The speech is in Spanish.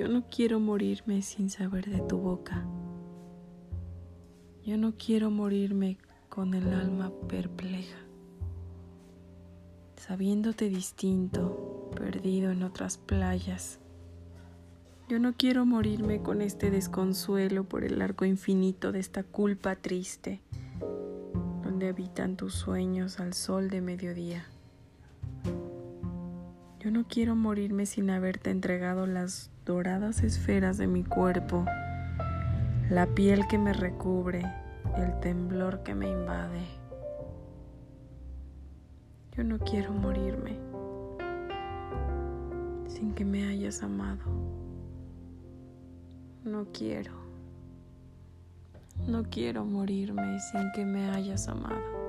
no quiero morirme sin saber de tu boca. Yo no quiero morirme con el alma perpleja, sabiéndote distinto, perdido en otras playas. Yo no quiero morirme con este desconsuelo por el largo infinito de esta culpa triste, donde habitan tus sueños al sol de mediodía. Yo no quiero morirme sin haberte entregado las doradas esferas de mi cuerpo, la piel que me recubre, el temblor que me invade. Yo no quiero morirme sin que me hayas amado. No quiero. No quiero morirme sin que me hayas amado.